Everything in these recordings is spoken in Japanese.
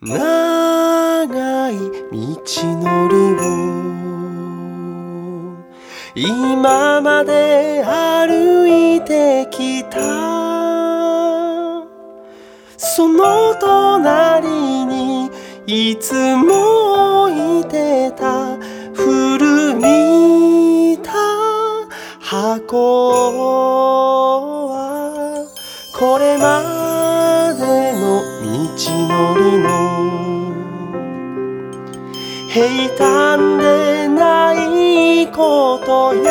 長い道のりを今まで歩いてきた。その隣にいつも置いてた古見た。箱はこれまでの道のりの平坦でないことや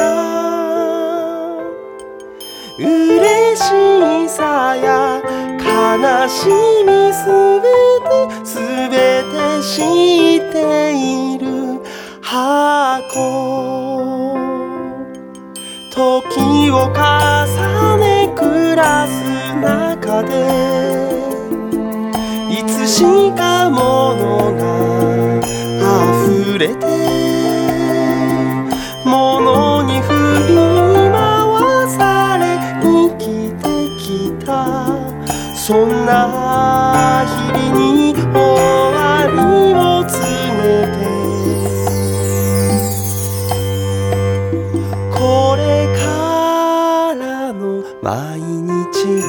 嬉しさや悲しみすべてすべて知っている箱。時を重ね暮らす中でいつしかものが溢れて物に振り回され生きてきたそんな日々に終わりを告げてこれからの毎日を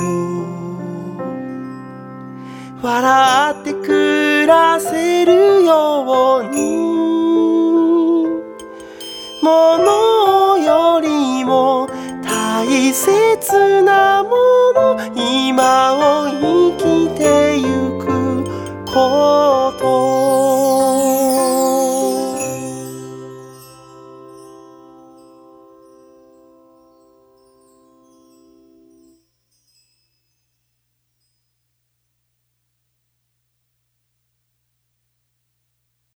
笑って暮らせるよものよりも大切な